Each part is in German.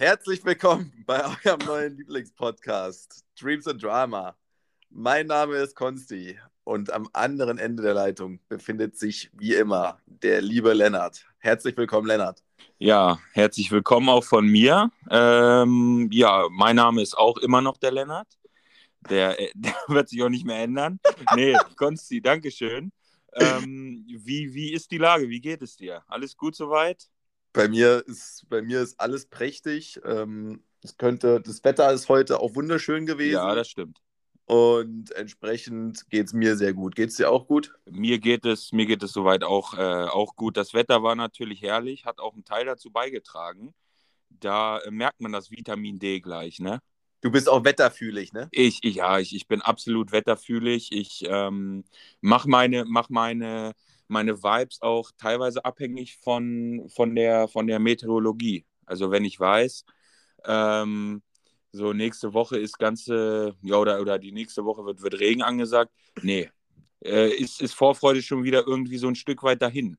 Herzlich willkommen bei eurem neuen Lieblingspodcast Dreams and Drama. Mein Name ist Konsti und am anderen Ende der Leitung befindet sich wie immer der liebe Lennart. Herzlich willkommen, Lennart. Ja, herzlich willkommen auch von mir. Ähm, ja, mein Name ist auch immer noch der Lennart. Der, der wird sich auch nicht mehr ändern. Nee, Konsti, Dankeschön. Ähm, wie, wie ist die Lage? Wie geht es dir? Alles gut soweit? Bei mir ist, bei mir ist alles prächtig. Ähm, es könnte, das Wetter ist heute auch wunderschön gewesen. Ja, das stimmt. Und entsprechend geht es mir sehr gut. Geht es dir auch gut? Mir geht es, mir geht es soweit auch, äh, auch gut. Das Wetter war natürlich herrlich, hat auch einen Teil dazu beigetragen. Da äh, merkt man das Vitamin D gleich, ne? Du bist auch wetterfühlig, ne? Ich, ich ja, ich, ich bin absolut wetterfühlig. Ich ähm, mache meine, mach meine, meine Vibes auch teilweise abhängig von, von, der, von der Meteorologie. Also wenn ich weiß, ähm, so nächste Woche ist ganze, ja, oder, oder die nächste Woche wird, wird Regen angesagt. Nee, äh, ist, ist Vorfreude schon wieder irgendwie so ein Stück weit dahin.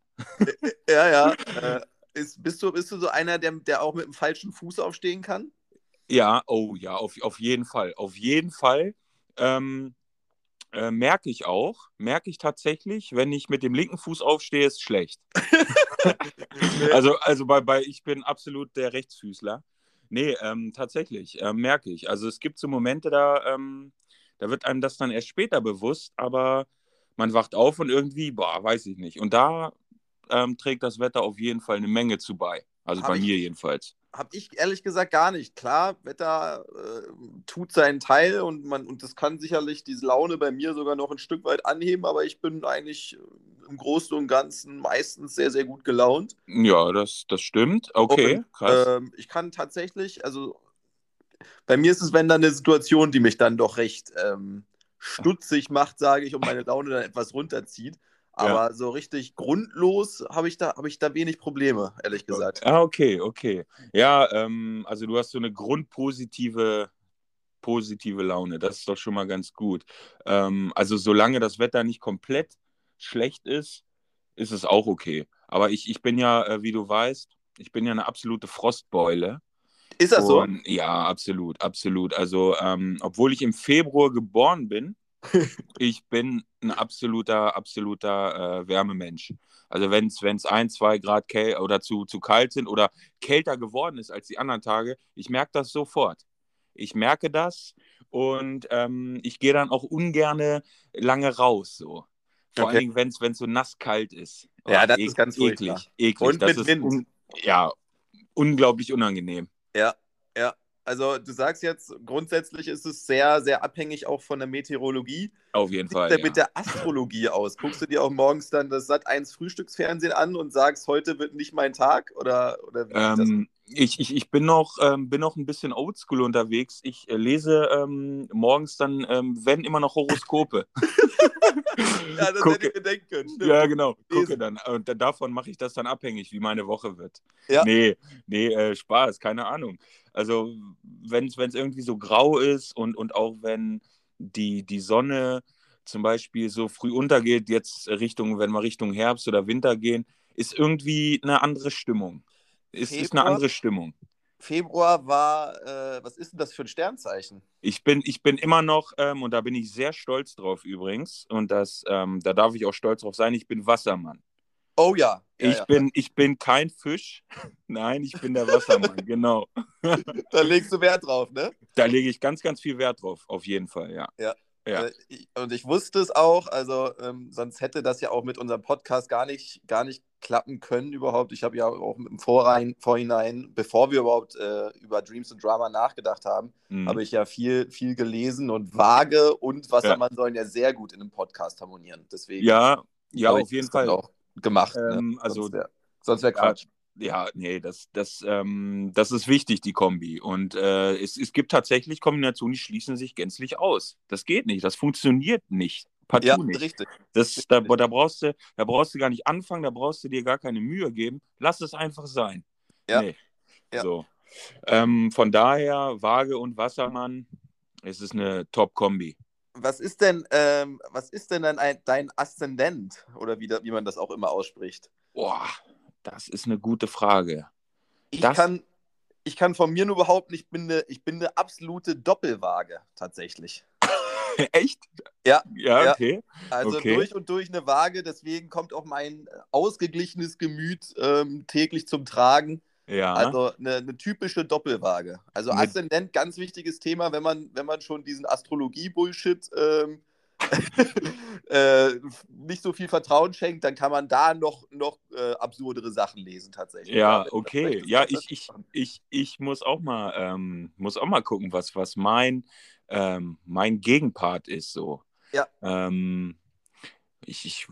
ja, ja. Äh, ist, bist, du, bist du so einer, der, der auch mit dem falschen Fuß aufstehen kann? Ja, oh ja, auf, auf jeden Fall. Auf jeden Fall. Ähm, äh, merke ich auch, merke ich tatsächlich, wenn ich mit dem linken Fuß aufstehe, ist schlecht. also also bei, bei, ich bin absolut der Rechtsfüßler. Nee, ähm, tatsächlich, äh, merke ich. Also es gibt so Momente, da, ähm, da wird einem das dann erst später bewusst, aber man wacht auf und irgendwie, boah, weiß ich nicht. Und da ähm, trägt das Wetter auf jeden Fall eine Menge zu bei. Also Hab bei mir jedenfalls habe ich ehrlich gesagt gar nicht. Klar, Wetter äh, tut seinen Teil und, man, und das kann sicherlich diese Laune bei mir sogar noch ein Stück weit anheben, aber ich bin eigentlich äh, im Großen und Ganzen meistens sehr, sehr gut gelaunt. Ja, das, das stimmt. Okay, und, krass. Äh, ich kann tatsächlich, also bei mir ist es, wenn dann eine Situation, die mich dann doch recht ähm, stutzig macht, sage ich, und meine Laune dann etwas runterzieht. Aber ja. so richtig grundlos habe ich, da, hab ich da wenig Probleme, ehrlich gesagt. Ah, okay, okay. Ja, ähm, also du hast so eine grundpositive positive Laune. Das ist doch schon mal ganz gut. Ähm, also solange das Wetter nicht komplett schlecht ist, ist es auch okay. Aber ich, ich bin ja, äh, wie du weißt, ich bin ja eine absolute Frostbeule. Ist das Und, so? Ja, absolut, absolut. Also, ähm, obwohl ich im Februar geboren bin, ich bin ein absoluter, absoluter äh, Wärmemensch. Also wenn es ein, zwei Grad käl oder zu, zu kalt sind oder kälter geworden ist als die anderen Tage, ich merke das sofort. Ich merke das und ähm, ich gehe dann auch ungern lange raus. So. Vor okay. allen Dingen, wenn es so nass kalt ist. Ja, oh, das ist ganz eklig. eklig. Und das mit Wind. ja, unglaublich unangenehm. Ja. Also du sagst jetzt, grundsätzlich ist es sehr, sehr abhängig auch von der Meteorologie. Auf jeden Wie Fall. Sieht ja. mit der Astrologie aus? Guckst du dir auch morgens dann das Sat 1 Frühstücksfernsehen an und sagst, heute wird nicht mein Tag? Oder, oder ähm, ich, ich, ich bin noch, ähm, bin noch ein bisschen oldschool unterwegs. Ich äh, lese ähm, morgens dann, ähm, wenn immer noch Horoskope. ja, das Gucke. hätte ich bedenken können. Stimmt. Ja, genau. Gucke dann. Und davon mache ich das dann abhängig, wie meine Woche wird. Ja. Nee, nee, äh, Spaß, keine Ahnung. Also, wenn es irgendwie so grau ist und, und auch wenn die, die Sonne zum Beispiel so früh untergeht, jetzt Richtung, wenn wir Richtung Herbst oder Winter gehen, ist irgendwie eine andere Stimmung. Es ist eine andere Stimmung. Februar war, äh, was ist denn das für ein Sternzeichen? Ich bin, ich bin immer noch, ähm, und da bin ich sehr stolz drauf übrigens, und das, ähm, da darf ich auch stolz drauf sein, ich bin Wassermann. Oh ja. ja ich, ja. Bin, ich bin kein Fisch. Nein, ich bin der Wassermann, genau. da legst du Wert drauf, ne? Da lege ich ganz, ganz viel Wert drauf, auf jeden Fall, ja. Ja. Ja. Äh, und ich wusste es auch, also ähm, sonst hätte das ja auch mit unserem Podcast gar nicht, gar nicht klappen können überhaupt. Ich habe ja auch im Vorrein, Vorhinein, bevor wir überhaupt äh, über Dreams and Drama nachgedacht haben, mhm. habe ich ja viel, viel gelesen und Waage und Wassermann ja. sollen ja sehr gut in einem Podcast harmonieren. Deswegen ja, ja, auf jeden Fall auch gemacht. Ne? Ähm, ne? Also sonst wäre wär Quatsch. Ja, ja, nee, das, das, ähm, das ist wichtig, die Kombi. Und äh, es, es gibt tatsächlich Kombinationen, die schließen sich gänzlich aus. Das geht nicht, das funktioniert nicht. Partout ja, nicht. richtig. Das, da, da, brauchst du, da brauchst du gar nicht anfangen, da brauchst du dir gar keine Mühe geben. Lass es einfach sein. Ja. Nee. ja. So. Ähm, von daher, Waage und Wassermann, es ist eine Top-Kombi. Was ist denn, ähm, was ist denn dann ein, dein Aszendent? Oder wie, wie man das auch immer ausspricht? Boah, das ist eine gute Frage. Ich das... kann, ich kann von mir nur behaupten, ich bin eine, ich bin eine absolute Doppelwaage tatsächlich. Echt? Ja. Ja, okay. Also Okay. durch und durch eine Waage, deswegen kommt auch mein ausgeglichenes Gemüt ähm, täglich zum Tragen. Ja. Also eine, eine typische Doppelwaage. Also Aszendent, ganz wichtiges Thema, wenn man, wenn man schon diesen Astrologie-Bullshit ähm, äh, nicht so viel Vertrauen schenkt, dann kann man da noch, noch äh, absurdere Sachen lesen tatsächlich. Ja, wenn- okay. Ja, ich, ich, ich, ich muss auch mal, ähm, muss auch mal gucken, was, was mein, ähm, mein Gegenpart ist so. Ja. Ähm, ich, ich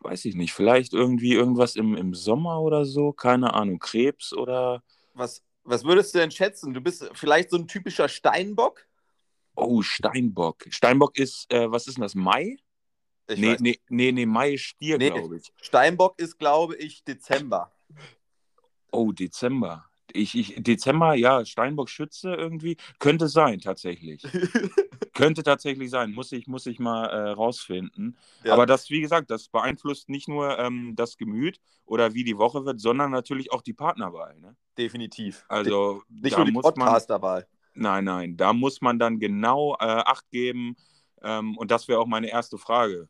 weiß ich nicht, vielleicht irgendwie irgendwas im, im Sommer oder so, keine Ahnung, Krebs oder Was, was würdest du denn schätzen? Du bist vielleicht so ein typischer Steinbock? Oh, Steinbock. Steinbock ist, äh, was ist denn das, Mai? Ich Nee, nee, nee, nee, Mai ist Stier, Nee. glaube ich. Steinbock ist, glaube ich, Dezember. Oh, Dezember. Ich, ich, Dezember, ja, Steinbock Schütze irgendwie. Könnte sein, tatsächlich. Könnte tatsächlich sein. Muss ich, muss ich mal äh, rausfinden. Ja. Aber das, wie gesagt, das beeinflusst nicht nur ähm, das Gemüt oder wie die Woche wird, sondern natürlich auch die Partnerwahl. Ne? Definitiv. Also nicht da nur die muss man, Podcasterwahl. Nein, nein, da muss man dann genau äh, Acht geben. Ähm, und das wäre auch meine erste Frage,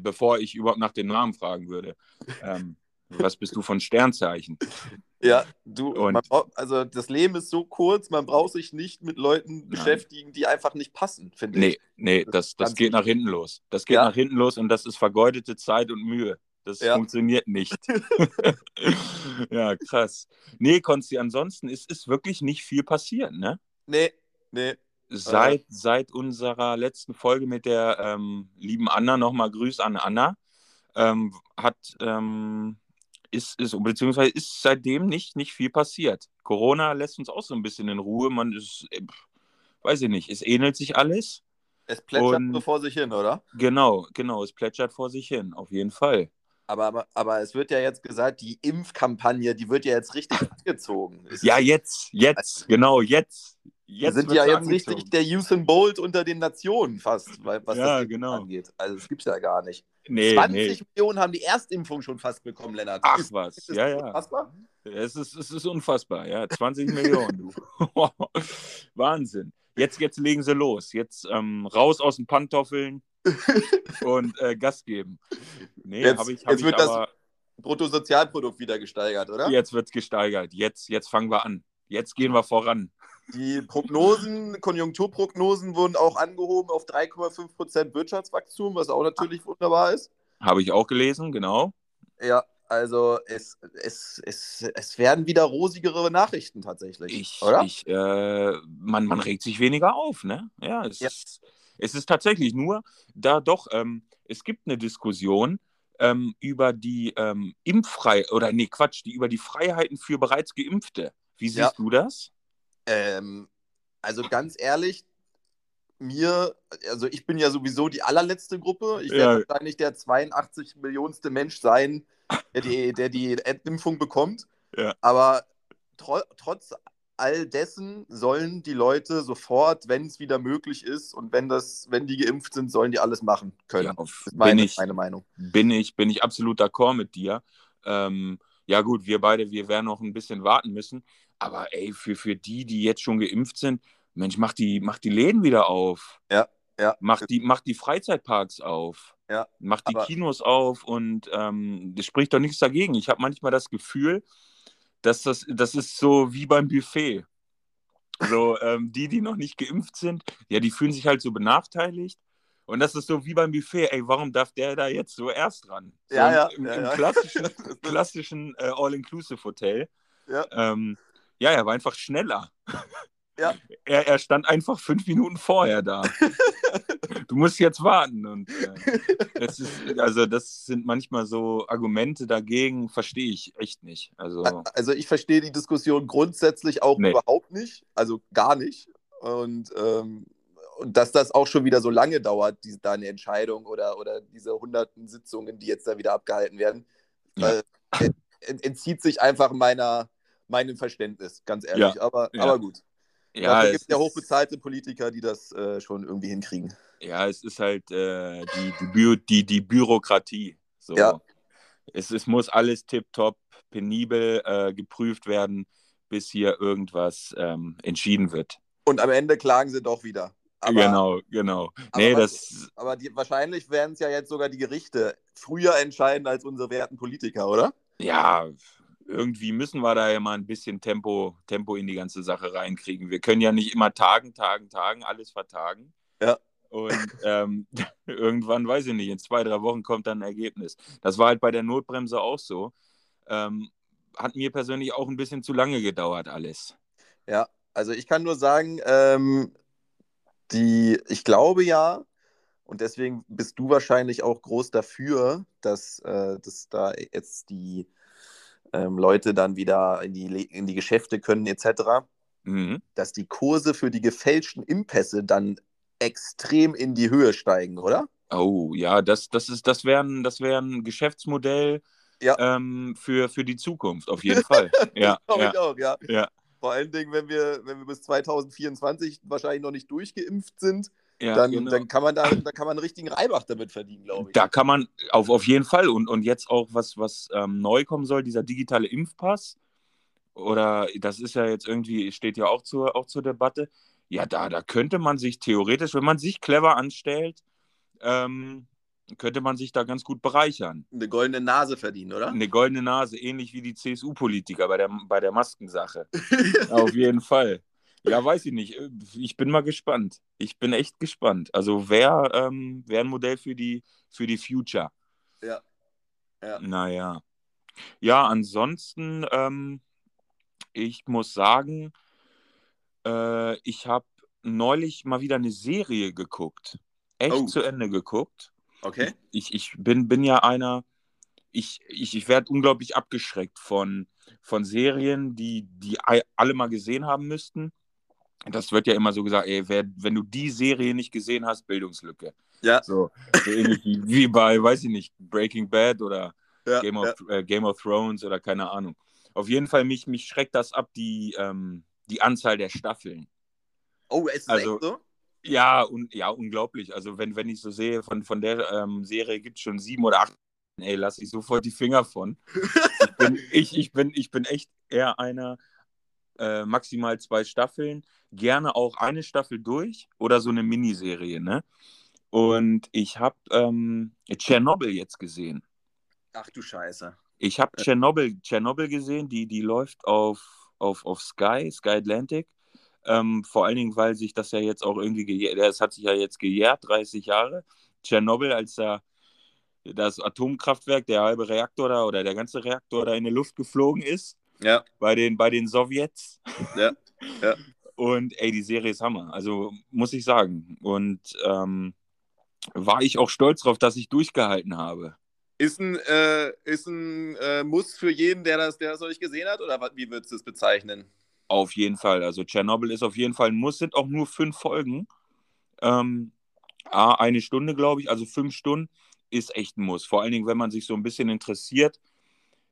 bevor ich überhaupt nach dem Namen fragen würde. Ähm, was bist du von Sternzeichen? Ja, du, braucht, also das Leben ist so kurz, man braucht sich nicht mit Leuten beschäftigen, die einfach nicht passen, finde Nee, ich. nee, Das das, das ganz geht nach hinten los. Das geht Ja. nach hinten los und das ist vergeudete Zeit und Mühe. Das Ja. funktioniert nicht. ja, krass. Nee, Konsti, ansonsten ist, ist wirklich nicht viel passiert, ne? Nee, nee. Seit, seit unserer letzten Folge mit der ähm, lieben Anna, nochmal Grüß an Anna, ähm, hat, ähm, ist, ist, beziehungsweise ist seitdem nicht, nicht viel passiert. Corona lässt uns auch so ein bisschen in Ruhe. Man ist, äh, weiß ich nicht, es ähnelt sich alles. Es plätschert Und- so vor sich hin, oder? Genau, genau, es plätschert vor sich hin, auf jeden Fall. Aber, aber, aber es wird ja jetzt gesagt, die Impfkampagne, die wird ja jetzt richtig angezogen. Ja, jetzt, jetzt, genau, jetzt. Wir Jetzt sind ja jetzt angezogen. richtig der Usain Bolt unter den Nationen fast, was Ja, das genau. angeht. Also das gibt es ja gar nicht. Nee, 20 nee. Millionen haben die Erstimpfung schon fast bekommen, Lennart. Ach Ist- was, ist ja, ja. unfassbar? Es ist, es ist unfassbar, ja. 20 Millionen, du. Wahnsinn. Jetzt, jetzt legen sie los. Jetzt ähm, raus aus den Pantoffeln und äh, Gas geben. Nee, Jetzt- habe ich, hab jetzt wird das- aber. Bruttosozialprodukt wieder gesteigert, oder? Jetzt wird es gesteigert. Jetzt, jetzt fangen wir an. Jetzt gehen wir voran. Die Prognosen, Konjunkturprognosen wurden auch angehoben auf 3,5 Prozent Wirtschaftswachstum, was auch natürlich wunderbar ist. Habe ich auch gelesen, genau. Ja, also es, es, es, es werden wieder rosigere Nachrichten tatsächlich, Ich, oder? ich, äh, man, man regt sich weniger auf, ne? Ja, es, Ja. Ist, es ist tatsächlich nur, da doch, ähm, es gibt eine Diskussion ähm, über die ähm, Impffrei, oder nee, Quatsch, die über die Freiheiten für bereits Geimpfte. Wie siehst Ja. du das? Ähm, also ganz ehrlich, mir, also ich bin ja sowieso die allerletzte Gruppe. Ich werde Ja. wahrscheinlich der 82 Millionste Mensch sein, der die, der die Impfung bekommt. Ja. Aber tro trotz all dessen sollen die Leute sofort, wenn es wieder möglich ist und wenn das, wenn die geimpft sind, sollen die alles machen können. Ja, das ist meine, bin, ich, meine Meinung. bin, ich, bin ich absolut d'accord mit dir. Ähm, ja, gut, wir beide, wir werden noch ein bisschen warten müssen. Aber ey, für, für die, die jetzt schon geimpft sind, Mensch, mach die, mach die Läden wieder auf. Ja, ja. Mach die, mach die Freizeitparks auf. Ja, Mach die Kinos auf und ähm, das spricht doch nichts dagegen. Ich habe manchmal das Gefühl, dass das, das ist so wie beim Buffet. So, ähm, die, die noch nicht geimpft sind, ja, die fühlen sich halt so benachteiligt. Und das ist so wie beim Buffet. Ey, warum darf der da jetzt so erst ran? So Ja, ja, Im, ja, im ja. klassischen, klassischen äh, All-Inclusive-Hotel. Ja. Ähm, ja, er war einfach schneller. Ja. Er, er stand einfach fünf Minuten vorher da. du musst jetzt warten. Und äh, es ist, also das sind manchmal so Argumente dagegen, verstehe ich echt nicht. Also Also ich verstehe die Diskussion grundsätzlich auch Nee. überhaupt nicht, also gar nicht. Und, ähm, und dass das auch schon wieder so lange dauert, diese, da eine Entscheidung oder, oder diese hunderten Sitzungen, die jetzt da wieder abgehalten werden, Ja. äh, ent- entzieht sich einfach meiner, meinem Verständnis, ganz ehrlich. aber, ja. aber gut. Ja, Dafür es gibt es ja hochbezahlte Politiker, die das äh, schon irgendwie hinkriegen. Ja, es ist halt äh, die, die, Bü die, die Bürokratie. So. Ja. Es, es muss alles tiptop, penibel äh, geprüft werden. bis hier irgendwas ähm, entschieden wird. Und am Ende klagen sie doch wieder. Aber, genau, genau. Nee, aber, das, aber die, wahrscheinlich werden es ja jetzt sogar die Gerichte früher entscheiden als unsere werten Politiker, oder? Ja, irgendwie müssen wir da ja mal ein bisschen Tempo, Tempo in die ganze Sache reinkriegen. Wir können ja nicht immer tagen, tagen, tagen, alles vertagen. Ja. Und ähm, irgendwann, weiß ich nicht, in zwei, drei Wochen kommt dann ein Ergebnis. Das war halt bei der Notbremse auch so. Ähm, hat mir persönlich auch ein bisschen zu lange gedauert, alles. Ja, also ich kann nur sagen, ähm, die, ich glaube ja, und deswegen bist du wahrscheinlich auch groß dafür, dass, äh, dass da jetzt die ähm, Leute dann wieder in die, in die Geschäfte können, etc., Mhm. dass die Kurse für die gefälschten Impässe dann extrem in die Höhe steigen, oder? Oh, ja, das, das, ist, das wäre ein, das wär ein Geschäftsmodell Ja. ähm, für, für die Zukunft, auf jeden Fall. ja, Glaube ja, ich auch, ja. ja, Vor allen Dingen, wenn wir, wenn wir bis 2024 wahrscheinlich noch nicht durchgeimpft sind, ja, dann, genau. dann kann man da, da kann man einen richtigen Reibach damit verdienen, glaube ich. Da kann man auf, auf jeden Fall und, und jetzt auch was, was ähm, neu kommen soll, dieser digitale Impfpass. Oder das ist ja jetzt irgendwie, steht ja auch zur, auch zur Debatte. Ja, da, da könnte man sich theoretisch, wenn man sich clever anstellt, ähm, könnte man sich da ganz gut bereichern. Eine goldene Nase verdienen, oder? Eine goldene Nase, ähnlich wie die CSU-Politiker bei der, bei der Maskensache. Auf jeden Fall. Ja, weiß ich nicht. Ich bin mal gespannt. Ich bin echt gespannt. Also wäre ähm, wär ein Modell für die, für die Future. Ja. Ja. Naja. Ja, ansonsten, ähm, ich muss sagen, äh, ich habe neulich mal wieder eine Serie geguckt. Echt Oh. zu Ende geguckt. Okay. Ich, ich bin, bin ja einer, ich, ich, ich werde unglaublich abgeschreckt von, von Serien, die, die alle mal gesehen haben müssten. Das wird ja immer so gesagt, ey, wer, wenn du die Serie nicht gesehen hast, Bildungslücke. Ja. So, so ähnlich wie, wie bei, weiß ich nicht, Breaking Bad oder Ja, Game, of, ja. äh, Game of Thrones oder keine Ahnung. Auf jeden Fall, mich, mich schreckt das ab, die, ähm, die Anzahl der Staffeln. Oh, ist es Also- echt so? Ja, und, ja unglaublich. Also wenn, wenn ich so sehe, von, von der ähm, Serie gibt es schon sieben oder acht, ey, lass ich sofort die Finger von. ich, bin, ich, ich, bin, ich bin echt eher einer, äh, maximal zwei Staffeln, gerne auch eine Staffel durch oder so eine Miniserie, ne? Und ich habe ähm, Tschernobyl jetzt gesehen. Ach du Scheiße. Ich habe Tschernobyl, Tschernobyl gesehen, die, die läuft auf, auf, auf Sky, Sky Atlantic. Ähm, vor allen Dingen, weil sich das ja jetzt auch irgendwie das hat sich ja jetzt gejährt, 30 Jahre. Tschernobyl, als da das Atomkraftwerk, der halbe Reaktor da oder der ganze Reaktor da in die Luft geflogen ist, Ja. bei den, bei den Sowjets. Ja, ja. Und ey, die Serie ist Hammer, also muss ich sagen. Und ähm, war ich auch stolz drauf, dass ich durchgehalten habe. Ist ein, äh, ist ein äh, Muss für jeden, der das, der das noch nicht gesehen hat? Oder wie würdest du es bezeichnen? Auf jeden Fall. Also Tschernobyl ist auf jeden Fall ein Muss, sind auch nur fünf Folgen. Ähm, eine Stunde, glaube ich, also fünf Stunden ist echt ein Muss. Vor allen Dingen, wenn man sich so ein bisschen interessiert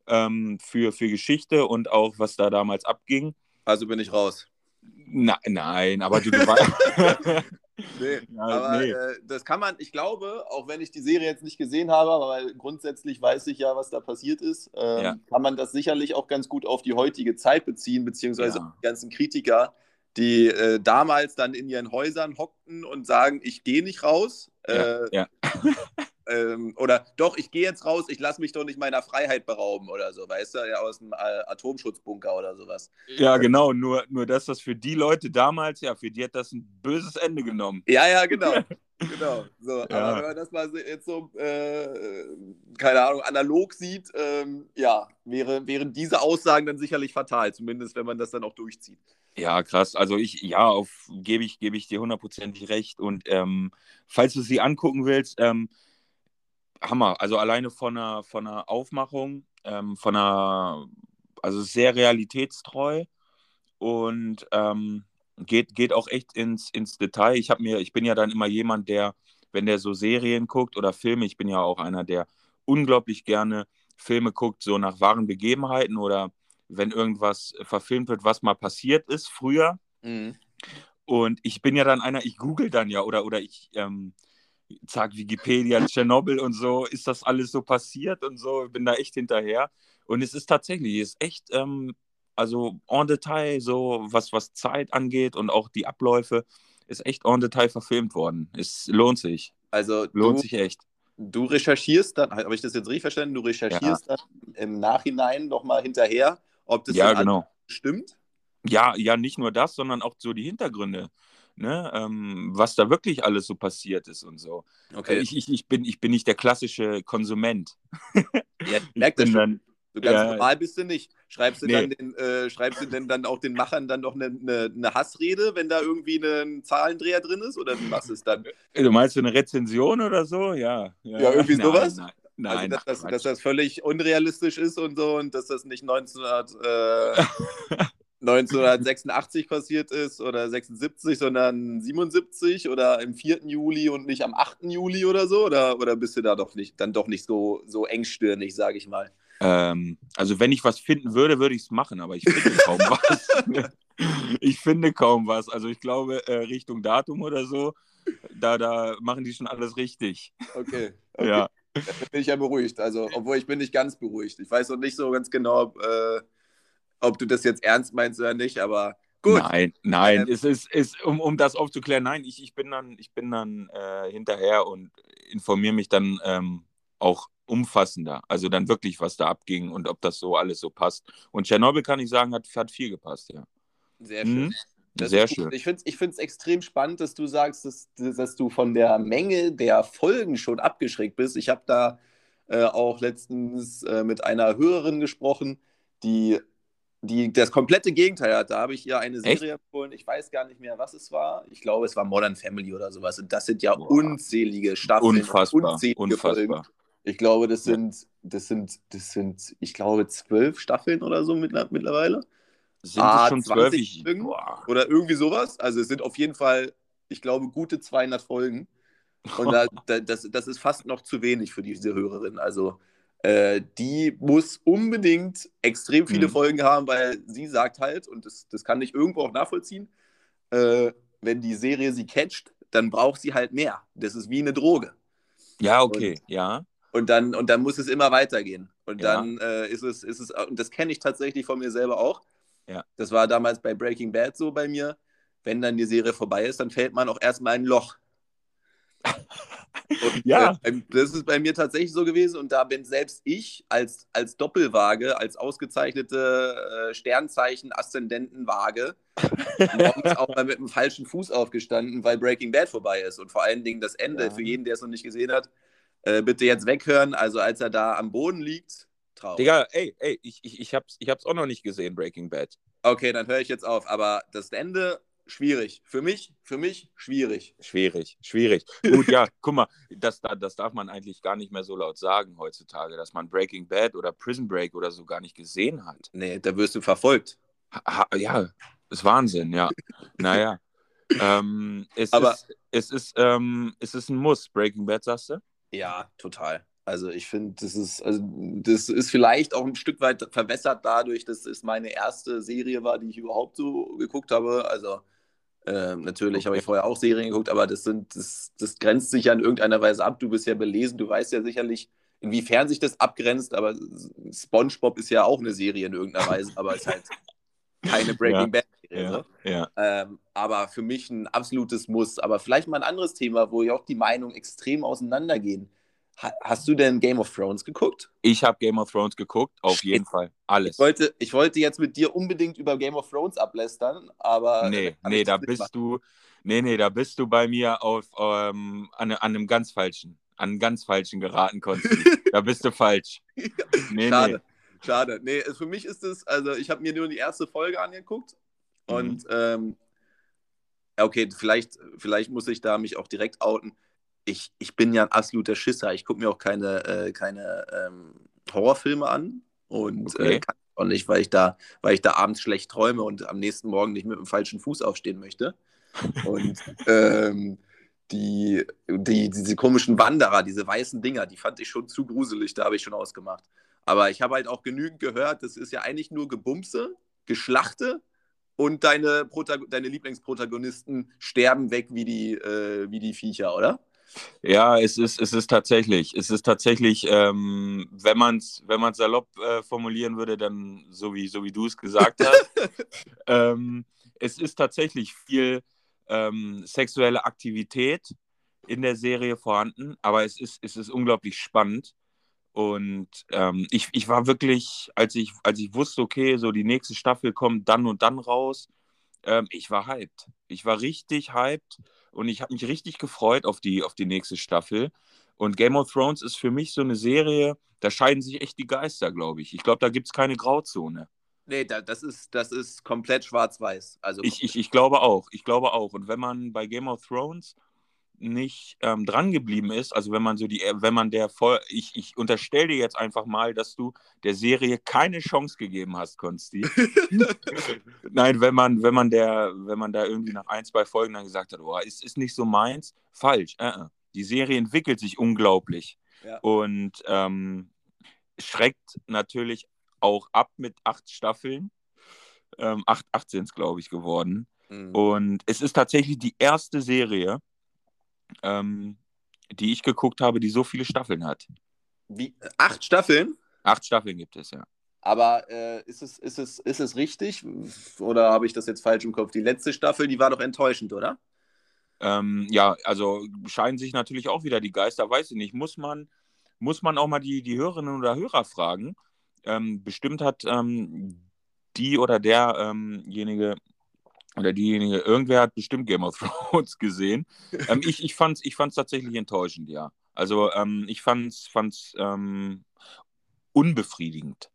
ähm, für, für Geschichte und auch, was da damals abging. Also bin ich raus. Na, nein, aber du, du weißt. Nee, Ja, aber nee. äh, das kann man, ich glaube, auch wenn ich die Serie jetzt nicht gesehen habe, aber grundsätzlich weiß ich ja, was da passiert ist, ähm, Ja. kann man das sicherlich auch ganz gut auf die heutige Zeit beziehen, beziehungsweise Ja. auf die ganzen Kritiker, die äh, damals dann in ihren Häusern hockten und sagen, ich gehe nicht raus. Ja, äh, ja. ähm, oder doch, ich gehe jetzt raus, ich lasse mich doch nicht meiner Freiheit berauben oder so, weißt du, ja, aus dem Atomschutzbunker oder sowas. ja, genau. Nur, nur, dass das für die Leute damals, ja, für die hat das ein böses Ende genommen. Ja, ja, genau. genau. So, Ja. Aber wenn man das mal jetzt so, äh, keine Ahnung, analog sieht, ähm, ja, wäre, wären diese Aussagen dann sicherlich fatal, zumindest wenn man das dann auch durchzieht. Ja, krass. Also ich, ja, auf gebe ich, gebe ich dir hundertprozentig recht. Und ähm, falls du sie angucken willst, ähm, Hammer. Also alleine von einer, von einer Aufmachung, ähm, von einer, also sehr realitätstreu und ähm, geht, geht auch echt ins, ins Detail. Ich habe mir, ich bin ja dann immer jemand, der, wenn der so Serien guckt oder Filme, ich bin ja auch einer, der unglaublich gerne Filme guckt, so nach wahren Begebenheiten oder wenn irgendwas verfilmt wird, was mal passiert ist früher. Und ich bin ja dann einer, ich google dann ja oder, oder ich ähm, zack Wikipedia, Tschernobyl und so, ist das alles so passiert und so, bin da echt hinterher. Und es ist tatsächlich, es ist echt ähm, also en Detail, so was, was Zeit angeht und auch die Abläufe, ist echt en Detail verfilmt worden. Es lohnt sich. Also Lohnt du, sich echt. du recherchierst dann, habe ich das jetzt richtig verstanden? Du recherchierst dann im Nachhinein nochmal hinterher, ob das Ja, genau. stimmt. Ja, ja, nicht nur das, sondern auch so die Hintergründe. Ne? Ähm, was da wirklich alles so passiert ist und so. Okay. Ich, ich, ich, bin, ich bin nicht der klassische Konsument. ja, merke das schon. dann, So ganz Ja. normal bist du nicht. Schreibst du, Nee. dann den, äh, schreibst du denn dann auch den Machern dann noch eine, eine, eine Hassrede, wenn da irgendwie ein Zahlendreher drin ist? Oder wie machst du es dann? du meinst so eine Rezension oder so? Ja. Ja, irgendwie nein, sowas? Nein, Also, nein dass, ach, das, dass das völlig unrealistisch ist und so und dass das nicht 1900, äh, 1986 passiert ist oder 76, sondern 77 oder im 4. Juli und nicht am 8. Juli oder so? Oder, oder bist du da doch nicht, dann doch nicht so, so engstirnig, sage ich mal? Ähm, also wenn ich was finden würde, würde ich es machen, aber ich finde kaum was. ich finde kaum was. Also ich glaube, äh, Richtung Datum oder so, da, da machen die schon alles richtig. Okay. okay. Ja. Dann bin ich ja beruhigt. Also, obwohl ich bin nicht ganz beruhigt. Ich weiß noch nicht so ganz genau, ob, äh, ob du das jetzt ernst meinst oder nicht, aber gut. Nein, nein, Ähm, es ist, ist um, um das aufzuklären, nein, ich, ich bin dann, ich bin dann äh, hinterher und informiere mich dann ähm, auch umfassender. Also dann wirklich, was da abging und ob das so alles so passt. Und Tschernobyl kann ich sagen, hat, hat viel gepasst, ja. Sehr schön. Mhm. Das Sehr schön. Ich finde es ich find's extrem spannend, dass du sagst, dass, dass du von der Menge der Folgen schon abgeschreckt bist. Ich habe da äh, auch letztens äh, mit einer Hörerin gesprochen, die, die das komplette Gegenteil hat. Da habe ich ihr eine Echt? Serie empfohlen. Ich weiß gar nicht mehr, was es war. Ich glaube, es war Modern Family oder sowas. Und das sind ja Boah. unzählige Staffeln, Unfassbar, unzählige Folgen. unfassbar. Ich glaube, das sind, das sind, das sind, ich glaube, zwölf Staffeln oder so mittler- mittlerweile. Sind Ah, es schon 20 zwölf? Folgen? Oder irgendwie sowas. Also es sind auf jeden Fall, ich glaube, gute 200 Folgen. Und da, da, das, das ist fast noch zu wenig für diese Hörerin. Also äh, die muss unbedingt extrem viele Mhm. Folgen haben, weil sie sagt halt, und das, das kann ich irgendwo auch nachvollziehen, äh, wenn die Serie sie catcht, dann braucht sie halt mehr. Das ist wie eine Droge. Ja, okay, ja. Und dann, und dann muss es immer weitergehen. Und Ja. dann äh, ist es, ist es, und das kenne ich tatsächlich von mir selber auch. Ja. Das war damals bei Breaking Bad so bei mir. Wenn dann die Serie vorbei ist, dann fällt man auch erstmal in ein Loch. Und, Ja. Äh, das ist bei mir tatsächlich so gewesen. Und da bin selbst ich als, als Doppelwaage, als ausgezeichnete äh, Sternzeichen-Aszendentenwaage, morgens auch mal mit dem falschen Fuß aufgestanden, weil Breaking Bad vorbei ist. Und vor allen Dingen das Ende, Ja. für jeden, der es noch nicht gesehen hat, äh, bitte jetzt weghören. Also als er da am Boden liegt, traurig. Digga, ey, ey, ich, ich, ich, hab's, ich hab's auch noch nicht gesehen, Breaking Bad. Okay, dann höre ich jetzt auf. Aber das Ende, schwierig. Für mich, für mich, schwierig. Schwierig, schwierig. Gut, ja, guck mal, das, das darf man eigentlich gar nicht mehr so laut sagen heutzutage, dass man Breaking Bad oder Prison Break oder so gar nicht gesehen hat. Nee, da wirst du verfolgt. Ha, ja, ist Wahnsinn, ja. Naja. ähm, es, Aber- ist, es, ist, ähm, es ist ein Muss, Breaking Bad, sagst du? Ja, total. Also ich finde, das ist, also das ist vielleicht auch ein Stück weit verwässert dadurch, dass es meine erste Serie war, die ich überhaupt so geguckt habe. Also ähm, natürlich Okay. habe ich vorher auch Serien geguckt, aber das sind, das, das grenzt sich ja in irgendeiner Weise ab. Du bist ja belesen, du weißt ja sicherlich, inwiefern sich das abgrenzt, aber SpongeBob ist ja auch eine Serie in irgendeiner Weise, aber ist halt keine Breaking Ja. Bad Serie. so. ja. Ähm, aber für mich ein absolutes Muss. Aber vielleicht mal ein anderes Thema, wo ja auch die Meinungen extrem auseinandergehen. Ha hast du denn Game of Thrones geguckt? Ich habe Game of Thrones geguckt, auf jeden Fall. Alles. Ich wollte, ich wollte jetzt mit dir unbedingt über Game of Thrones ablästern, aber. Nee, nee, da bist machen. du, nee, nee, da bist du bei mir auf, ähm, an, an einem ganz falschen, an einem ganz falschen geraten, Konsti. da bist du falsch. Nee, Schade. Schade. Nee, für mich ist es, also ich habe mir nur die erste Folge angeguckt Mhm. und ähm, ja, okay, vielleicht, vielleicht muss ich da mich auch direkt outen. Ich, ich bin ja ein absoluter Schisser. Ich gucke mir auch keine, äh, keine ähm, Horrorfilme an und Okay. äh, kann auch nicht, weil ich da, weil ich da abends schlecht träume und am nächsten Morgen nicht mit dem falschen Fuß aufstehen möchte. Und ähm, die, die, diese komischen Wanderer, diese weißen Dinger, die fand ich schon zu gruselig, da habe ich schon ausgemacht. Aber ich habe halt auch genügend gehört, das ist ja eigentlich nur Gebumse, Geschlachte und deine, deine Lieblingsprotagonisten sterben weg wie die, äh, wie die Viecher, oder? Ja, es ist, es ist tatsächlich, es ist tatsächlich, ähm, wenn man es wenn man's salopp äh, formulieren würde, dann so wie, so wie du es gesagt hast. ähm, es ist tatsächlich viel ähm, sexuelle Aktivität in der Serie vorhanden, aber es ist, es ist unglaublich spannend. Und ähm, ich, ich war wirklich, als ich, als ich wusste, okay, so die nächste Staffel kommt dann und dann raus, ähm, ich war hyped. Ich war richtig hyped und ich habe mich richtig gefreut auf die, auf die nächste Staffel. Und Game of Thrones ist für mich so eine Serie, da scheiden sich echt die Geister, glaube ich. Ich glaube, da gibt es keine Grauzone. Nee, da, das, ist, das ist komplett schwarz-weiß. Also ich, ich, ich glaube auch. Ich glaube auch. Und wenn man bei Game of Thrones nicht ähm, dran geblieben ist, also wenn man so die, äh, wenn man der voll, ich, ich unterstelle dir jetzt einfach mal, dass du der Serie keine Chance gegeben hast, Konsti. Nein, wenn man, wenn man der, wenn man da irgendwie nach ein, zwei Folgen dann gesagt hat, oh, ist, ist nicht so meins, falsch. Äh, äh. Die Serie entwickelt sich unglaublich ja. und ähm, schreckt natürlich auch ab mit acht Staffeln. Ähm, acht, acht sind es, glaube ich, geworden. Mhm. Und es ist tatsächlich die erste Serie, ähm, die ich geguckt habe, die so viele Staffeln hat. Wie? Acht Staffeln? Acht Staffeln gibt es, ja. Aber äh, ist, es, ist, es, ist es richtig? Oder habe ich das jetzt falsch im Kopf? Die letzte Staffel, die war doch enttäuschend, oder? Ähm, ja, also scheinen sich natürlich auch wieder die Geister, weiß ich nicht. Muss man, muss man auch mal die, die Hörerinnen oder Hörer fragen. Ähm, bestimmt hat ähm, die oder derjenige oder diejenige, irgendwer hat bestimmt Game of Thrones gesehen. ähm, ich ich fand es ich fand's tatsächlich enttäuschend, ja. Also ähm, ich fand es fand's, ähm, unbefriedigend.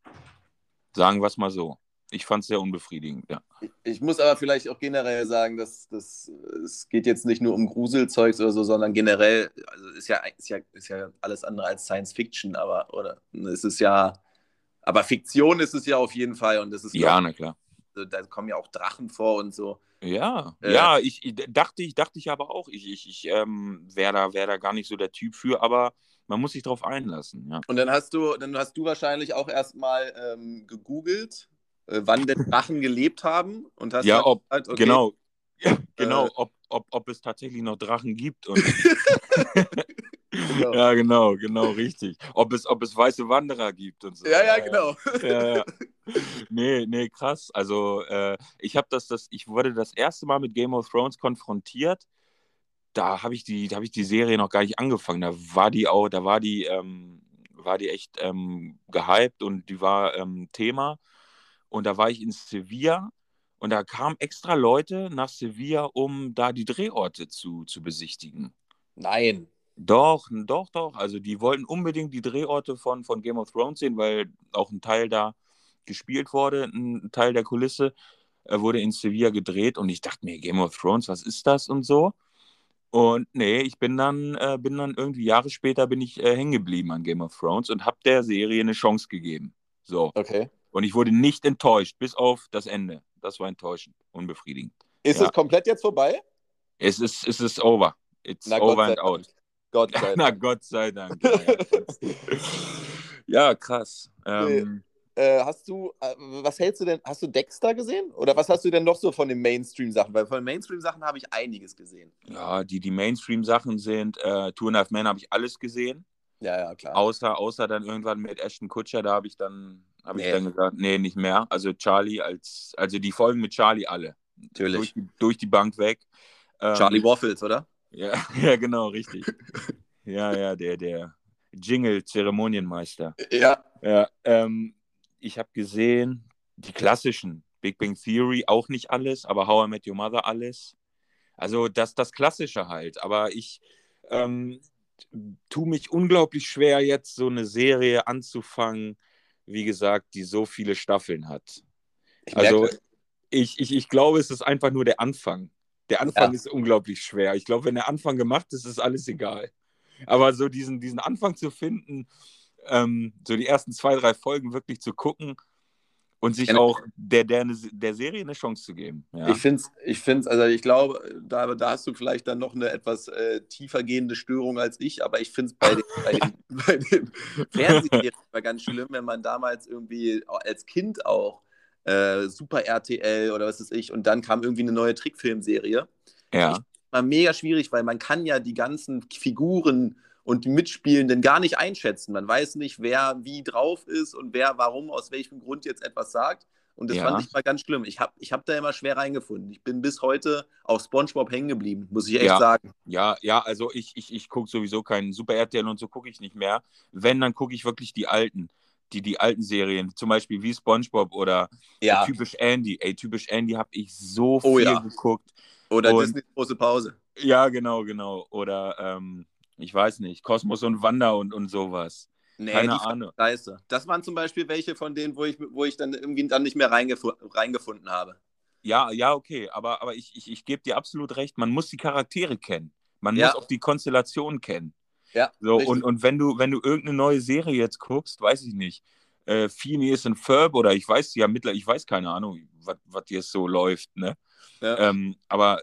Sagen wir es mal so. Ich fand es sehr unbefriedigend, ja. Ich muss aber vielleicht auch generell sagen, dass, dass es geht jetzt nicht nur um Gruselzeugs oder so, sondern generell, also ist ja, ist ja, ist ja alles andere als Science Fiction, aber oder es ist ja, aber Fiktion ist es ja auf jeden Fall und das ist ja, na klar da kommen ja auch Drachen vor und so. Ja, äh, ja, ich, ich, dachte ich, dachte ich aber auch, ich, ich, ich ähm, wäre da, wär da gar nicht so der Typ für, aber man muss sich darauf einlassen. Ja. Und dann hast du, dann hast du wahrscheinlich auch erstmal ähm, gegoogelt, äh, wann denn Drachen gelebt haben und hast ja, ob, halt, okay, genau, ja, genau, äh, ob, ob, ob es tatsächlich noch Drachen gibt. Und genau. Ja, genau, genau, richtig. Ob es, ob es weiße Wanderer gibt und so. Ja, ja, genau. Ja, ja. Nee, nee, krass. Also äh, ich habe das, das, ich wurde das erste Mal mit Game of Thrones konfrontiert. Da habe ich die, da habe ich die Serie noch gar nicht angefangen. Da war die auch, da war die, ähm, war die echt ähm, gehypt und die war ähm, Thema. Und da war ich in Sevilla und da kamen extra Leute nach Sevilla, um da die Drehorte zu, zu besichtigen. Nein. Doch, doch, doch. Also die wollten unbedingt die Drehorte von, von Game of Thrones sehen, weil auch ein Teil da gespielt wurde, ein Teil der Kulisse äh, wurde in Sevilla gedreht und ich dachte mir, Game of Thrones, was ist das und so. Und nee, ich bin dann, äh, bin dann irgendwie Jahre später bin ich äh, hängen geblieben an Game of Thrones und habe der Serie eine Chance gegeben. So. Okay. Und ich wurde nicht enttäuscht, bis auf das Ende. Das war enttäuschend, unbefriedigend. Ist ja. es komplett jetzt vorbei? Es ist, es ist over. It's Na, over and out. Gott sei Dank. Na, Gott sei Dank. Ja, krass. Ähm, äh, hast du, äh, was hältst du denn, hast du Dexter gesehen? Oder was hast du denn noch so von den Mainstream-Sachen? Weil von den Mainstream-Sachen habe ich einiges gesehen. Ja, die, die Mainstream-Sachen sind, äh, Two and a Half Men habe ich alles gesehen. Ja, ja, klar. Außer, außer dann irgendwann mit Ashton Kutscher, da habe ich dann, habe nee. ich dann gesagt, nee, nicht mehr. Also Charlie als, also die Folgen mit Charlie alle. Natürlich. Durch die, durch die Bank weg. Ähm, Charlie Waffles, oder? Ja, ja genau, richtig. ja, ja, der, der Jingle-Zeremonienmeister. Ja. Ja, ähm, ich habe gesehen, die klassischen, Big Bang Theory auch nicht alles, aber How I Met Your Mother alles. Also das, das Klassische halt. Aber ich ähm, tue mich unglaublich schwer, jetzt so eine Serie anzufangen, wie gesagt, die so viele Staffeln hat. Ich also ich, ich, ich glaube, es ist einfach nur der Anfang. Der Anfang ja. ist unglaublich schwer. Ich glaube, wenn der Anfang gemacht ist, ist alles egal. Aber so diesen, diesen Anfang zu finden, ähm, so die ersten zwei, drei Folgen wirklich zu gucken und sich auch der, der, der Serie eine Chance zu geben. Ja. Ich finde es, ich find's, also ich glaube, da, da hast du vielleicht dann noch eine etwas äh, tiefer gehende Störung als ich, aber ich finde es bei den, bei den, bei den Fernsehserien ganz schlimm, wenn man damals irgendwie als Kind auch äh, Super RTL oder was weiß ich und dann kam irgendwie eine neue Trickfilmserie. Ja. immer mega schwierig, weil man kann ja die ganzen Figuren und die Mitspielenden gar nicht einschätzen. Man weiß nicht, wer wie drauf ist und wer warum, aus welchem Grund jetzt etwas sagt. Und das Ja. fand ich mal ganz schlimm. Ich habe ich hab da immer schwer reingefunden. Ich bin bis heute auf Spongebob hängen geblieben, muss ich echt Ja. sagen. Ja, ja, also ich, ich, ich gucke sowieso keinen Super RTL und so gucke ich nicht mehr. Wenn, dann gucke ich wirklich die alten. Die, die alten Serien, zum Beispiel wie SpongeBob oder Ja. typisch Andy. Ey, typisch Andy habe ich so Oh viel ja. geguckt. Oder Und- Disney große Pause. Ja, genau, genau. Oder ähm, ich weiß nicht, Kosmos und Wanda und, und sowas. Nee, Keine Ahnung. scheiße. Das waren zum Beispiel welche von denen, wo ich, wo ich dann irgendwie dann nicht mehr reingefu reingefunden habe. Ja, ja, okay, aber, aber ich, ich, ich gebe dir absolut recht, man muss die Charaktere kennen. Man Ja. muss auch die Konstellation kennen. Ja, So, richtig. und, und wenn du, wenn du irgendeine neue Serie jetzt guckst, weiß ich nicht, äh, Phineas und Ferb oder ich weiß ja mittlerweile, ich weiß keine Ahnung, was jetzt so läuft, ne? Ja. Ähm, aber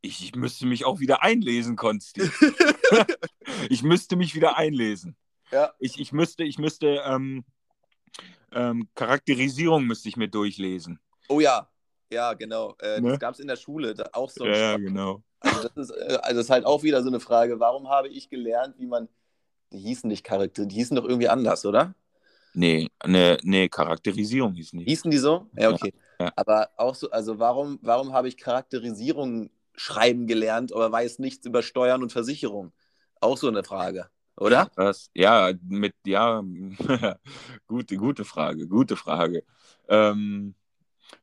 ich, ich müsste mich auch wieder einlesen, Konsti. ich müsste mich wieder einlesen. Ja. Ich, ich müsste, ich müsste, ähm, ähm, Charakterisierung müsste ich mir durchlesen. Oh ja, ja, genau. Äh, Ne? Das gab es in der Schule da auch so. Ja, genau. Also das, ist, äh, also das ist halt auch wieder so eine Frage. Warum habe ich gelernt, wie man. Die hießen nicht Charakter, die hießen doch irgendwie anders, oder? Nee, ne, nee, Charakterisierung hieß nicht. Hießen die so? Ja, okay. Ja, ja. Aber auch so, also warum, warum habe ich Charakterisierung schreiben gelernt, aber weiß nichts über Steuern und Versicherung? Auch so eine Frage, oder? Das, ja, mit, ja, gute, gute Frage, gute Frage. Ähm,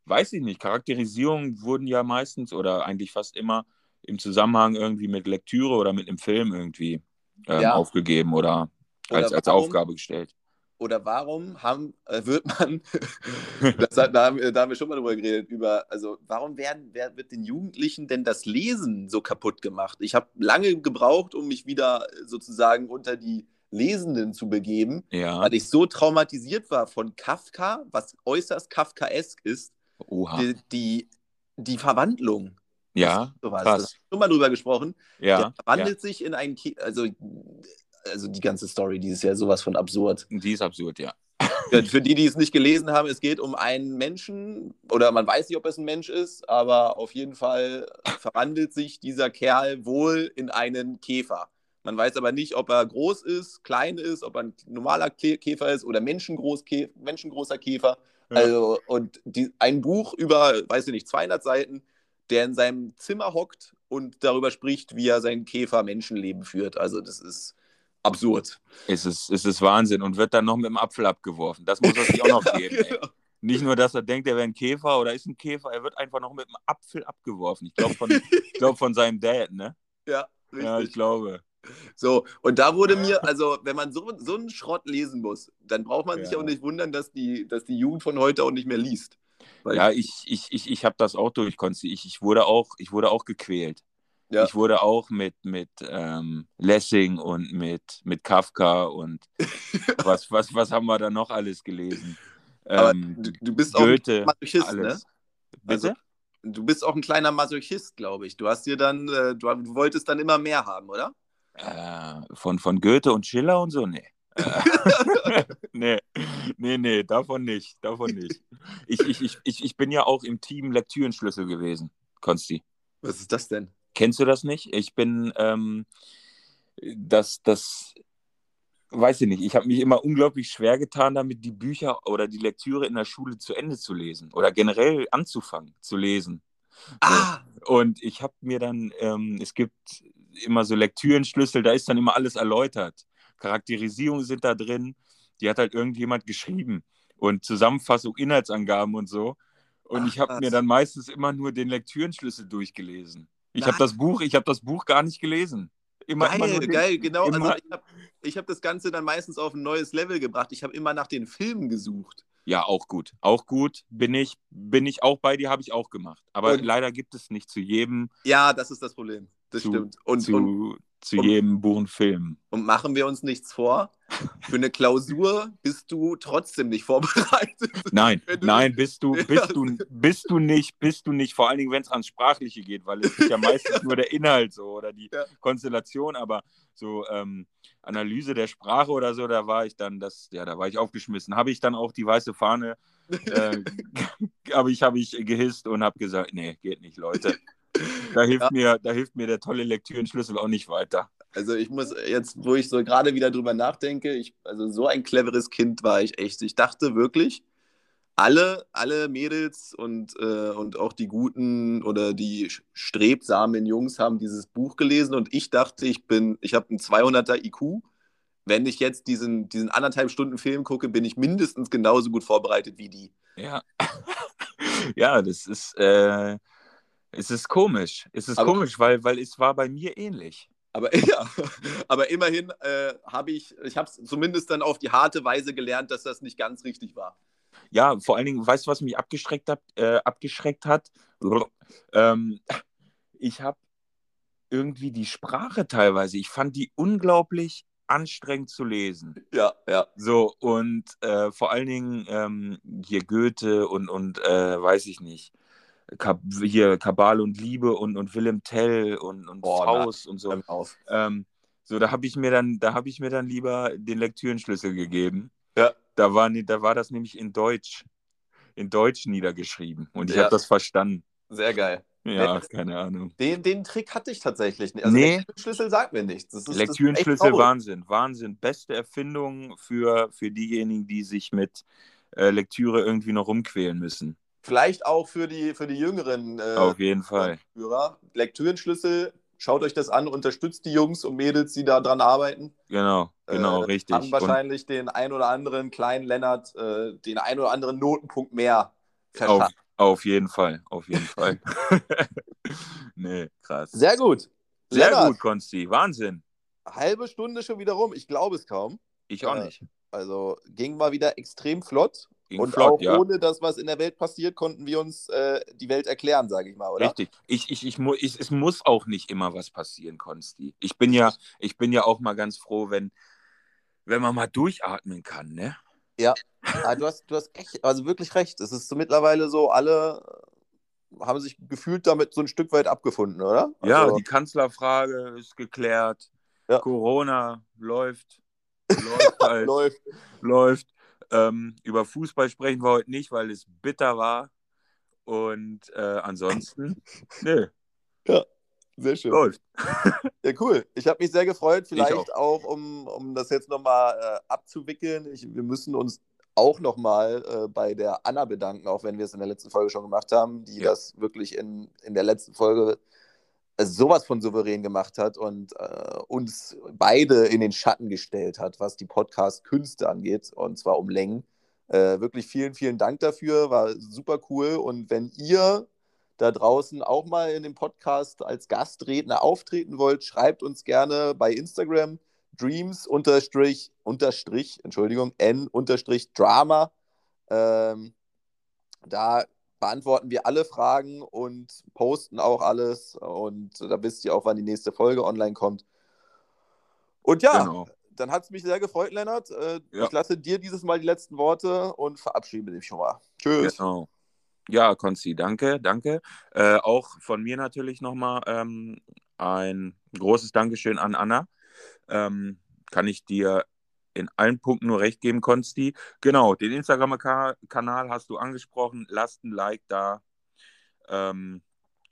weiß ich nicht, Charakterisierungen wurden ja meistens oder eigentlich fast immer im Zusammenhang irgendwie mit Lektüre oder mit einem Film irgendwie ähm, Ja. aufgegeben oder Oder als, als warum- Aufgabe gestellt. Oder warum haben, äh, wird man, das da, haben, wir- da haben wir schon mal drüber geredet, über, also warum werden, wer, wird den Jugendlichen denn das Lesen so kaputt gemacht? Ich habe lange gebraucht, um mich wieder sozusagen unter die Lesenden zu begeben, Ja, weil ich so traumatisiert war von Kafka, was äußerst Kafkaesk ist, die, die, die Verwandlung. Ja, Sowas. krass. Das schon mal drüber gesprochen. ja, Der verwandelt sich in einen, Ki also, also die ganze Story, die ist ja sowas von absurd. ja, die ist absurd, ja. Ja, Für die, die es nicht gelesen haben, es geht um einen Menschen, oder man weiß nicht, ob es ein Mensch ist, aber auf jeden Fall verwandelt sich dieser Kerl wohl in einen Käfer. Man weiß aber nicht, ob er groß ist, klein ist, ob er ein normaler Kä- Käfer ist oder menschengroß, Kä menschengroßer Käfer. Ja. Also, und die, ein Buch über, weiß ich nicht, 200 Seiten, der in seinem Zimmer hockt und darüber spricht, wie er sein Käfer-Menschenleben führt. Also, das ist absurd. Es ist, es ist Wahnsinn und wird dann noch mit dem Apfel abgeworfen. Das muss er sich auch noch geben. Ey. Genau. Nicht nur, dass er denkt, er wäre ein Käfer oder ist ein Käfer, er wird einfach noch mit dem Apfel abgeworfen. Ich glaube von, ich glaub von seinem Dad, ne? Ja, richtig. Ja, ich glaube. So, und da wurde mir, also wenn man so, so einen Schrott lesen muss, dann braucht man sich Ja. auch nicht wundern, dass die, dass die Jugend von heute auch nicht mehr liest. Weil, Ja, ich, ich, ich, ich habe das auch durch, Konsti. Ich, ich, wurde auch, ich wurde auch gequält. Ja. Ich wurde auch mit, mit ähm, Lessing und mit, mit Kafka und was, was, was haben wir da noch alles gelesen? Ähm, du, du bist auch Goethe, ein Masochist, ne? alles. Bitte? Also, du bist auch ein kleiner Masochist, glaube ich. Du hast dir dann, äh, du, du wolltest dann immer mehr haben, oder? Äh, von, von Goethe und Schiller und so? Nee. Nee, nee, nee, davon nicht. Davon nicht. Ich, ich, ich, ich, ich bin ja auch im Team Lektürenschlüssel gewesen, Konsti. Was ist das denn? Kennst du das nicht? Ich bin, ähm, das, das, weiß ich nicht, ich habe mich immer unglaublich schwer getan, damit die Bücher oder die Lektüre in der Schule zu Ende zu lesen oder generell anzufangen zu lesen. Ah, Und ich habe mir dann, ähm, es gibt immer so Lektürenschlüssel, da ist dann immer alles erläutert. Charakterisierungen sind da drin, die hat halt irgendjemand geschrieben. Und Zusammenfassung, Inhaltsangaben und so. Und Ach, ich habe mir dann meistens immer nur den Lektürenschlüssel durchgelesen. Ich habe das Buch, ich habe das Buch gar nicht gelesen. Immer, immer geil, den, geil, genau. immer- Also ich habe hab das Ganze dann meistens auf ein neues Level gebracht. Ich habe immer nach den Filmen gesucht. Ja, auch gut. Auch gut. Bin ich, bin ich auch bei dir, habe ich auch gemacht. Aber Und- leider gibt es nicht zu jedem, Ja, das ist das Problem. Das Zu- stimmt. Und, zu, und, zu jedem Buch einen Film. und machen wir uns nichts vor. Für eine Klausur bist du trotzdem nicht vorbereitet. Nein, nein, bist du, bist du, bist du nicht, bist du nicht, vor allen Dingen, wenn es ans Sprachliche geht, weil es ist ja meistens nur der Inhalt so oder die Ja. Konstellation, aber so ähm, Analyse der Sprache oder so, da war ich dann, das, ja, da war ich aufgeschmissen. Habe ich dann auch die weiße Fahne, äh, habe ich, habe ich gehisst und habe gesagt, nee, geht nicht, Leute. Da hilft, ja. mir, da hilft mir der tolle Lektürenschlüssel auch nicht weiter. Also ich muss jetzt, wo ich so gerade wieder drüber nachdenke, ich, also so ein cleveres Kind war ich echt. Ich dachte wirklich, alle, alle Mädels und, äh, und auch die guten oder die strebsamen Jungs haben dieses Buch gelesen und ich dachte, ich bin, ich habe einen 200er IQ. Wenn ich jetzt diesen, diesen anderthalb Stunden Film gucke, bin ich mindestens genauso gut vorbereitet wie die. Ja, ja das ist, äh, es ist komisch. Es ist aber, komisch, weil, weil es war bei mir ähnlich. Aber ja, aber immerhin äh, habe ich, ich habe es zumindest dann auf die harte Weise gelernt, dass das nicht ganz richtig war. Ja, vor allen Dingen, weißt du, was mich abgeschreckt hat? Äh, abgeschreckt hat? Ähm, ich habe irgendwie die Sprache teilweise, ich fand die unglaublich anstrengend zu lesen. Ja, ja. So, und äh, vor allen Dingen ähm, hier Goethe und, und äh, weiß ich nicht, Kab hier Kabal und Liebe und, und Willem Tell und, und oh, Faust na, und so. Ähm, so, da habe ich mir dann, da habe ich mir dann lieber den Lektürenschlüssel gegeben. Ja. Da war, da war das nämlich in Deutsch, in Deutsch niedergeschrieben und ich ja. habe das verstanden. Sehr geil. Ja, keine Ahnung. Den, den Trick hatte ich tatsächlich nicht. Also nee. Lektürenschlüssel sagt mir nichts. Das ist, Lektürenschlüssel, Wahnsinn. Wahnsinn. Beste Erfindung für, für diejenigen, die sich mit äh, Lektüre irgendwie noch rumquälen müssen. Vielleicht auch für die, für die jüngeren äh, Auf jeden Fall. Führer. Lektürenschlüssel Schaut euch das an, unterstützt die Jungs und Mädels, die da dran arbeiten. Genau, genau, äh, richtig. Haben wahrscheinlich und den ein oder anderen kleinen Lennart, äh, den ein oder anderen Notenpunkt mehr verschafft. Auf, auf jeden Fall, auf jeden Fall. nee, krass. Sehr gut. Sehr Lennart, gut, Konsti. Wahnsinn. Halbe Stunde schon wieder rum. Ich glaube es kaum. Ich auch äh, nicht. Also ging mal wieder extrem flott. Ging und flott, auch ja. ohne das, was in der Welt passiert, konnten wir uns äh, die Welt erklären, sage ich mal, oder? Richtig. Ich, ich, ich, ich, es muss auch nicht immer was passieren, Konsti. Ich bin ja, ich bin ja auch mal ganz froh, wenn, wenn man mal durchatmen kann, ne? Ja, ah, du, hast, du hast echt, also wirklich recht. Es ist so mittlerweile so, alle haben sich gefühlt damit so ein Stück weit abgefunden, oder? Also, ja, die Kanzlerfrage ist geklärt. Ja. Corona läuft. Läuft halt. läuft. Läuft. Ähm, über Fußball sprechen wir heute nicht, weil es bitter war. Und äh, ansonsten, nö. Ja, sehr schön. Läuft. ja, cool. Ich habe mich sehr gefreut, vielleicht auch. auch, um, um das jetzt nochmal äh, abzuwickeln. Ich, wir müssen uns auch nochmal äh, bei der Anna bedanken, auch wenn wir es in der letzten Folge schon gemacht haben, die ja. das wirklich in, in der letzten Folge sowas von souverän gemacht hat und äh, uns beide in den Schatten gestellt hat, was die Podcast-Künste angeht, und zwar um Längen. Äh, wirklich vielen, vielen Dank dafür, war super cool. Und wenn ihr da draußen auch mal in dem Podcast als Gastredner auftreten wollt, schreibt uns gerne bei Instagram dreams unterstrich, unterstrich, Entschuldigung, n unterstrich drama. Ähm, da beantworten wir alle Fragen und posten auch alles. Und da wisst ihr auch, wann die nächste Folge online kommt. Und ja, genau. dann hat es mich sehr gefreut, Lennart. Äh, ja. Ich lasse dir dieses Mal die letzten Worte und verabschiede dich schon mal. Tschüss. Genau. Ja, Konzi, danke, danke. Äh, auch von mir natürlich nochmal ähm, ein großes Dankeschön an Anna. Ähm, kann ich dir in allen Punkten nur recht geben, Konsti. Genau, den Instagram-Kanal hast du angesprochen. Lasst ein Like da ähm,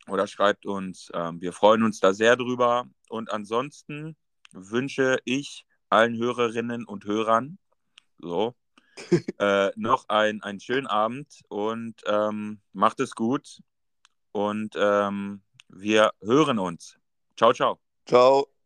oder schreibt uns. Ähm, wir freuen uns da sehr drüber. Und ansonsten wünsche ich allen Hörerinnen und Hörern so, äh, noch ein, einen schönen Abend und ähm, macht es gut. Und ähm, wir hören uns. Ciao, ciao. Ciao.